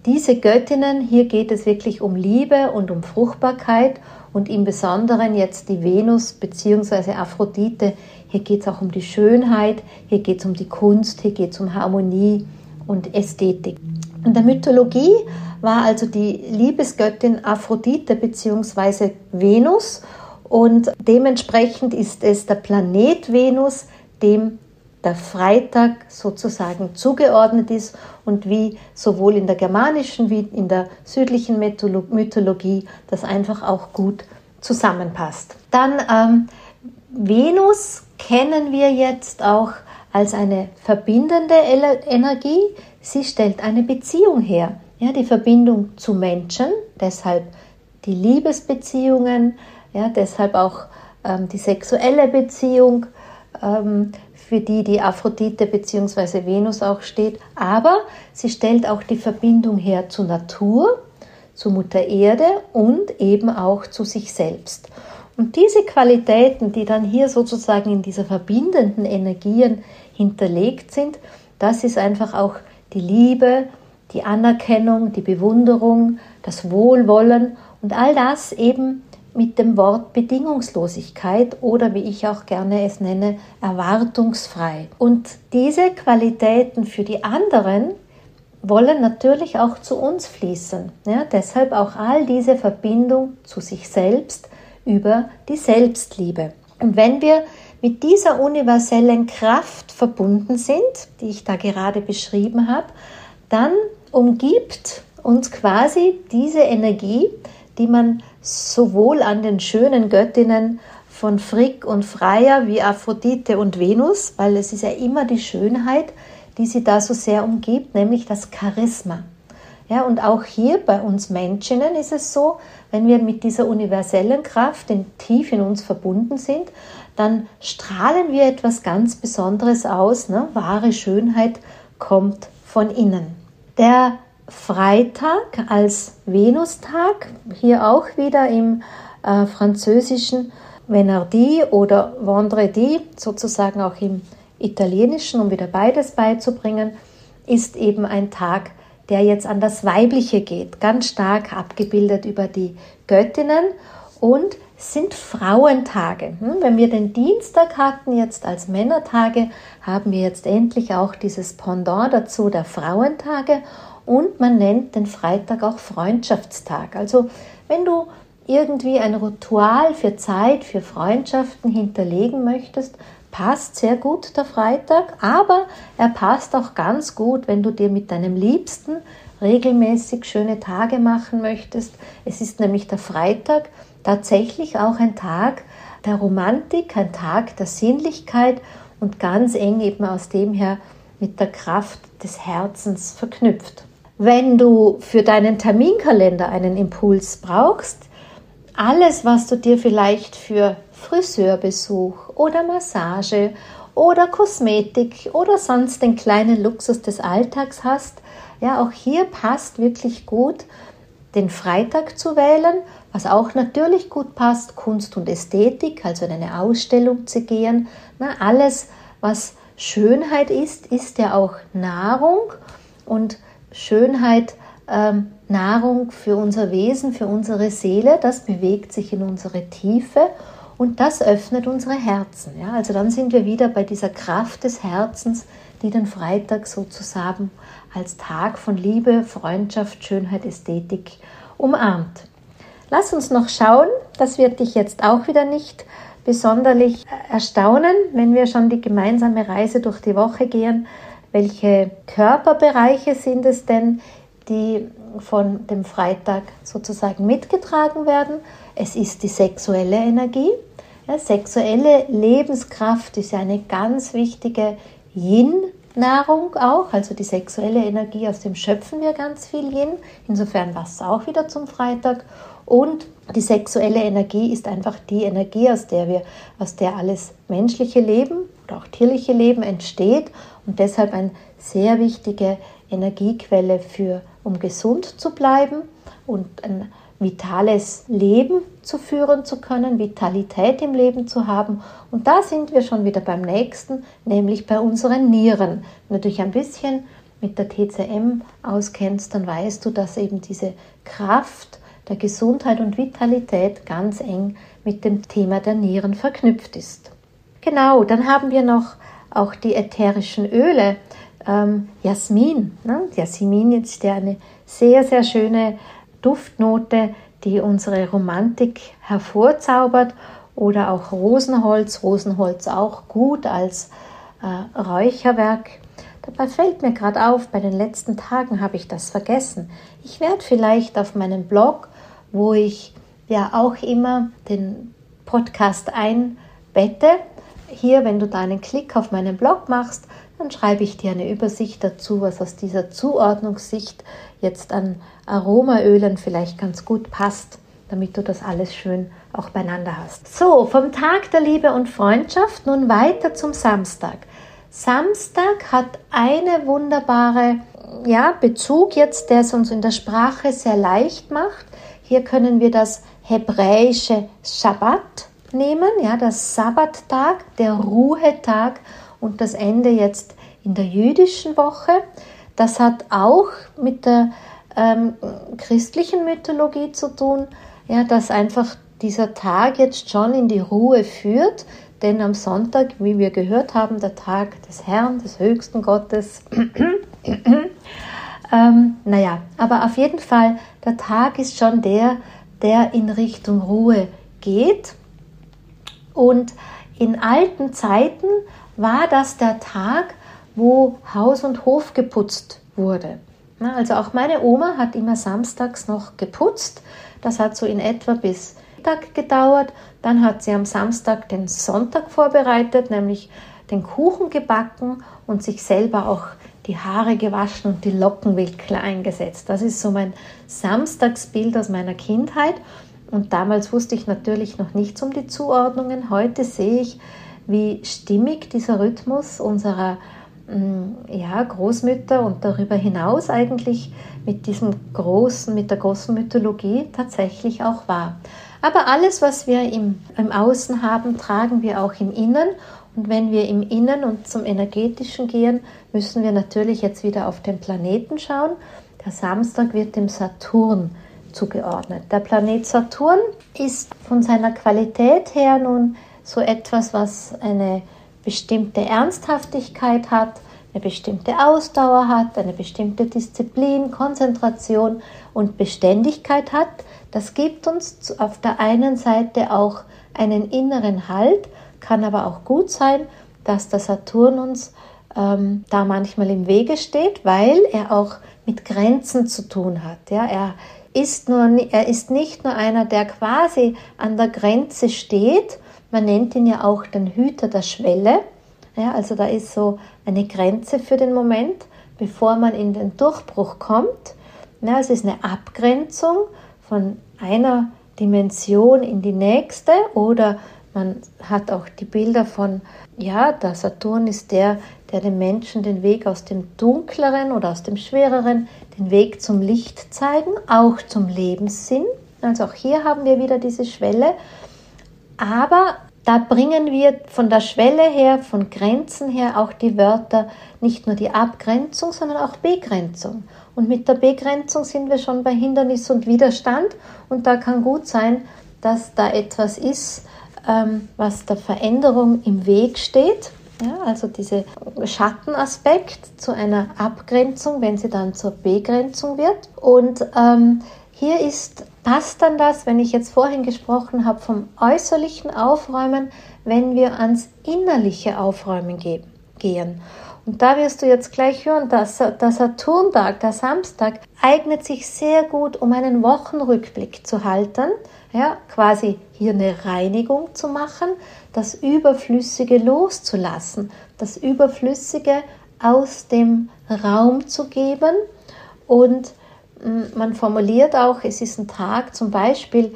Diese Göttinnen, hier geht es wirklich um Liebe und um Fruchtbarkeit und im Besonderen jetzt die Venus bzw. Aphrodite. Hier geht es auch um die Schönheit, hier geht es um die Kunst, hier geht es um Harmonie und Ästhetik. In der Mythologie war also die Liebesgöttin Aphrodite bzw. Venus und dementsprechend ist es der Planet Venus, dem der Freitag sozusagen zugeordnet ist und wie sowohl in der germanischen wie in der südlichen Mythologie das einfach auch gut zusammenpasst. Dann ähm, Venus kennen wir jetzt auch als eine verbindende Energie. Sie stellt eine Beziehung her. Ja, die Verbindung zu Menschen, deshalb die Liebesbeziehungen, ja, deshalb auch ähm, die sexuelle Beziehung, ähm, für die die Aphrodite bzw. Venus auch steht. Aber sie stellt auch die Verbindung her zur Natur, zu Mutter Erde und eben auch zu sich selbst. Und diese Qualitäten, die dann hier sozusagen in dieser verbindenden Energien hinterlegt sind, das ist einfach auch die Liebe, die Anerkennung, die Bewunderung, das Wohlwollen und all das eben mit dem Wort Bedingungslosigkeit oder wie ich auch gerne es nenne, erwartungsfrei. Und diese Qualitäten für die anderen wollen natürlich auch zu uns fließen. Ja, deshalb auch all diese Verbindung zu sich selbst über die Selbstliebe. Und wenn wir mit dieser universellen Kraft verbunden sind, die ich da gerade beschrieben habe, dann umgibt uns quasi diese Energie, die man sowohl an den schönen Göttinnen von Frick und Freya wie Aphrodite und Venus, weil es ist ja immer die Schönheit, die sie da so sehr umgibt, nämlich das Charisma. Ja, und auch hier bei uns Menschen ist es so, wenn wir mit dieser universellen Kraft in, tief in uns verbunden sind, dann strahlen wir etwas ganz Besonderes aus. Ne? Wahre Schönheit kommt von innen. Der Freitag als Venustag, hier auch wieder im äh, französischen Venardi oder Vendredi, sozusagen auch im italienischen, um wieder beides beizubringen, ist eben ein Tag, der jetzt an das Weibliche geht, ganz stark abgebildet über die Göttinnen und sind Frauentage. Hm, wenn wir den Dienstag hatten, jetzt als Männertage, haben wir jetzt endlich auch dieses Pendant dazu der Frauentage und man nennt den Freitag auch Freundschaftstag. Also wenn du irgendwie ein Ritual für Zeit, für Freundschaften hinterlegen möchtest, passt sehr gut der Freitag, aber er passt auch ganz gut, wenn du dir mit deinem Liebsten regelmäßig schöne Tage machen möchtest. Es ist nämlich der Freitag tatsächlich auch ein Tag der Romantik, ein Tag der Sinnlichkeit und ganz eng eben aus dem her mit der Kraft des Herzens verknüpft. Wenn du für deinen Terminkalender einen Impuls brauchst, alles, was du dir vielleicht für Friseurbesuch oder Massage oder Kosmetik oder sonst den kleinen Luxus des Alltags hast, ja, auch hier passt wirklich gut, den Freitag zu wählen, was auch natürlich gut passt, Kunst und Ästhetik, also in eine Ausstellung zu gehen. Na, alles, was Schönheit ist, ist ja auch Nahrung und Schönheit ähm, Nahrung für unser Wesen, für unsere Seele, das bewegt sich in unsere Tiefe und das öffnet unsere Herzen. Ja? Also dann sind wir wieder bei dieser Kraft des Herzens, die den Freitag sozusagen als Tag von Liebe, Freundschaft, Schönheit, Ästhetik umarmt. Lass uns noch schauen, das wird dich jetzt auch wieder nicht besonderlich erstaunen, wenn wir schon die gemeinsame Reise durch die Woche gehen. Welche Körperbereiche sind es denn, die von dem Freitag sozusagen mitgetragen werden? Es ist die sexuelle Energie. Ja, sexuelle Lebenskraft ist ja eine ganz wichtige Yin-Nahrung auch, also die sexuelle Energie, aus dem schöpfen wir ganz viel Yin. Insofern passt es auch wieder zum Freitag. Und die sexuelle Energie ist einfach die Energie, aus der wir, aus der alles menschliche Leben oder auch tierliche Leben entsteht und deshalb eine sehr wichtige Energiequelle für, um gesund zu bleiben und ein vitales Leben zu führen zu können, Vitalität im Leben zu haben. Und da sind wir schon wieder beim nächsten, nämlich bei unseren Nieren. Wenn du dich ein bisschen mit der TCM auskennst, dann weißt du, dass eben diese Kraft der Gesundheit und Vitalität ganz eng mit dem Thema der Nieren verknüpft ist. Genau, dann haben wir noch auch die ätherischen Öle. Ähm, Jasmin, ne? Jasmin ist ja eine sehr, sehr schöne Duftnote, die unsere Romantik hervorzaubert oder auch Rosenholz, Rosenholz auch gut als äh, Räucherwerk. Dabei fällt mir gerade auf, bei den letzten Tagen habe ich das vergessen. Ich werde vielleicht auf meinem Blog, wo ich ja auch immer den Podcast einbette. Hier, wenn du da einen Klick auf meinen Blog machst, dann schreibe ich dir eine Übersicht dazu, was aus dieser Zuordnungssicht jetzt an Aromaölen vielleicht ganz gut passt, damit du das alles schön auch beieinander hast. So, vom Tag der Liebe und Freundschaft nun weiter zum Samstag. Samstag hat eine wunderbare ja, Bezug jetzt, der es uns in der Sprache sehr leicht macht. Hier können wir das hebräische Shabbat nehmen, ja, das Sabbattag, der Ruhetag und das Ende jetzt in der jüdischen Woche. Das hat auch mit der ähm, christlichen Mythologie zu tun, ja, dass einfach dieser Tag jetzt schon in die Ruhe führt, denn am Sonntag, wie wir gehört haben, der Tag des Herrn, des höchsten Gottes. *clears throat* ähm, naja, aber auf jeden Fall, der Tag ist schon der, der in Richtung Ruhe geht. Und in alten Zeiten war das der Tag, wo Haus und Hof geputzt wurde. Also auch meine Oma hat immer samstags noch geputzt. Das hat so in etwa bis Mittag gedauert. Dann hat sie am Samstag den Sonntag vorbereitet, nämlich den Kuchen gebacken und sich selber auch die Haare gewaschen und die Lockenwickler eingesetzt. Das ist so mein Samstagsbild aus meiner Kindheit. Und damals wusste ich natürlich noch nichts um die Zuordnungen. Heute sehe ich, wie stimmig dieser Rhythmus unserer mm, ja, Großmütter und darüber hinaus eigentlich mit diesem großen, mit der großen Mythologie tatsächlich auch war. Aber alles, was wir im, im Außen haben, tragen wir auch im Innen. Und wenn wir im Innen und zum Energetischen gehen, müssen wir natürlich jetzt wieder auf den Planeten schauen. Der Samstag wird dem Saturn zugeordnet. Der Planet Saturn ist von seiner Qualität her nun so etwas, was eine bestimmte Ernsthaftigkeit hat, eine bestimmte Ausdauer hat, eine bestimmte Disziplin, Konzentration und Beständigkeit hat. Das gibt uns auf der einen Seite auch einen inneren Halt, kann aber auch gut sein, dass der Saturn uns ähm, da manchmal im Wege steht, weil er auch mit Grenzen zu tun hat. Ja, er ist nur, er ist nicht nur einer, der quasi an der Grenze steht. Man nennt ihn ja auch den Hüter der Schwelle. Ja, also da ist so eine Grenze für den Moment, bevor man in den Durchbruch kommt. Ja, es ist eine Abgrenzung von einer Dimension in die nächste oder man hat auch die Bilder von, ja, der Saturn ist der, der den Menschen den Weg aus dem Dunkleren oder aus dem Schwereren, den Weg zum Licht zeigen, auch zum Lebenssinn. Also auch hier haben wir wieder diese Schwelle. Aber da bringen wir von der Schwelle her, von Grenzen her auch die Wörter nicht nur die Abgrenzung, sondern auch Begrenzung. Und mit der Begrenzung sind wir schon bei Hindernis und Widerstand. Und da kann gut sein, dass da etwas ist, ähm, was der Veränderung im Weg steht. Ja, also dieser Schattenaspekt zu einer Abgrenzung, wenn sie dann zur Begrenzung wird. Und ähm, hier ist, passt dann das, wenn ich jetzt vorhin gesprochen habe vom äußerlichen Aufräumen, wenn wir ans innerliche Aufräumen gehen. Und da wirst du jetzt gleich hören, dass der Saturntag, der Samstag, eignet sich sehr gut, um einen Wochenrückblick zu halten, ja, quasi hier eine Reinigung zu machen, das Überflüssige loszulassen, das Überflüssige aus dem Raum zu geben und mm, man formuliert auch, es ist ein Tag zum Beispiel,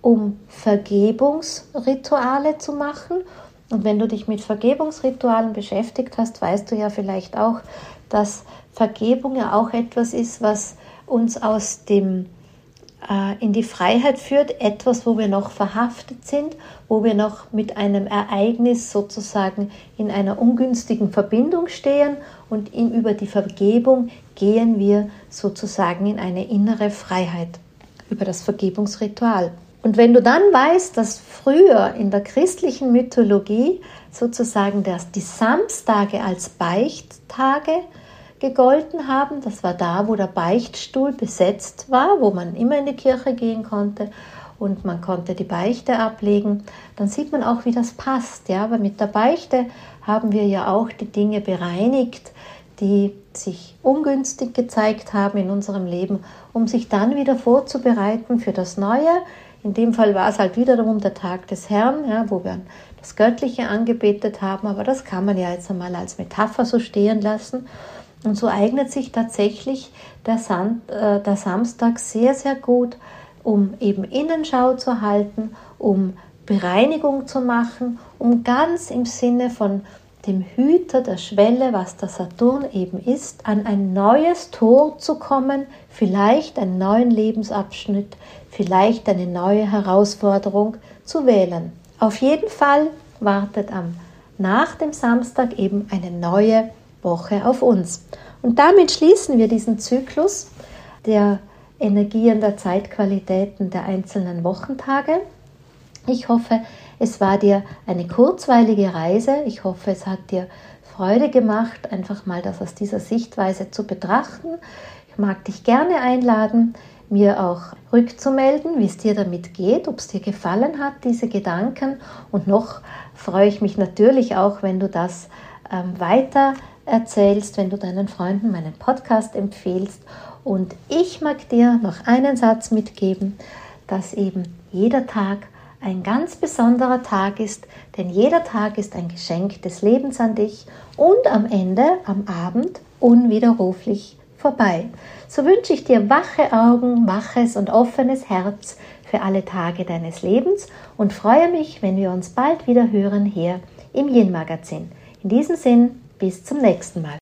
um Vergebungsrituale zu machen. Und wenn du dich mit Vergebungsritualen beschäftigt hast, weißt du ja vielleicht auch, dass Vergebung ja auch etwas ist, was uns aus dem äh, in die Freiheit führt, etwas, wo wir noch verhaftet sind, wo wir noch mit einem Ereignis sozusagen in einer ungünstigen Verbindung stehen und in, über die Vergebung gehen wir sozusagen in eine innere Freiheit über das Vergebungsritual. Und wenn du dann weißt, dass früher in der christlichen Mythologie sozusagen das, die Samstage als Beichttage gegolten haben. Das war da, wo der Beichtstuhl besetzt war, wo man immer in die Kirche gehen konnte und man konnte die Beichte ablegen. Dann sieht man auch, wie das passt. Ja, aber mit der Beichte haben wir ja auch die Dinge bereinigt, die sich ungünstig gezeigt haben in unserem Leben, um sich dann wieder vorzubereiten für das Neue, In dem Fall war es halt wiederum der Tag des Herrn, ja, wo wir das Göttliche angebetet haben, aber das kann man ja jetzt einmal als Metapher so stehen lassen. Und so eignet sich tatsächlich der, Sand, äh, der Samstag sehr, sehr gut, um eben Innenschau zu halten, um Bereinigung zu machen, um ganz im Sinne von dem Hüter der Schwelle, was der Saturn eben ist, an ein neues Tor zu kommen, vielleicht einen neuen Lebensabschnitt, vielleicht eine neue Herausforderung zu wählen. Auf jeden Fall wartet am nach dem Samstag eben eine neue Woche auf uns. Und damit schließen wir diesen Zyklus der Energien der Zeitqualitäten der einzelnen Wochentage. Ich hoffe, es war dir eine kurzweilige Reise. Ich hoffe, es hat dir Freude gemacht, einfach mal das aus dieser Sichtweise zu betrachten. Ich mag dich gerne einladen, mir auch rückzumelden, wie es dir damit geht, ob es dir gefallen hat, diese Gedanken. Und noch freue ich mich natürlich auch, wenn du das ähm, weiter erzählst, wenn du deinen Freunden meinen Podcast empfehlst. Und ich mag dir noch einen Satz mitgeben, dass eben jeder Tag ein ganz besonderer Tag ist, denn jeder Tag ist ein Geschenk des Lebens an dich und am Ende, am Abend, unwiderruflich vorbei. So wünsche ich dir wache Augen, waches und offenes Herz für alle Tage deines Lebens und freue mich, wenn wir uns bald wieder hören hier im Yin Magazin. In diesem Sinn, bis zum nächsten Mal.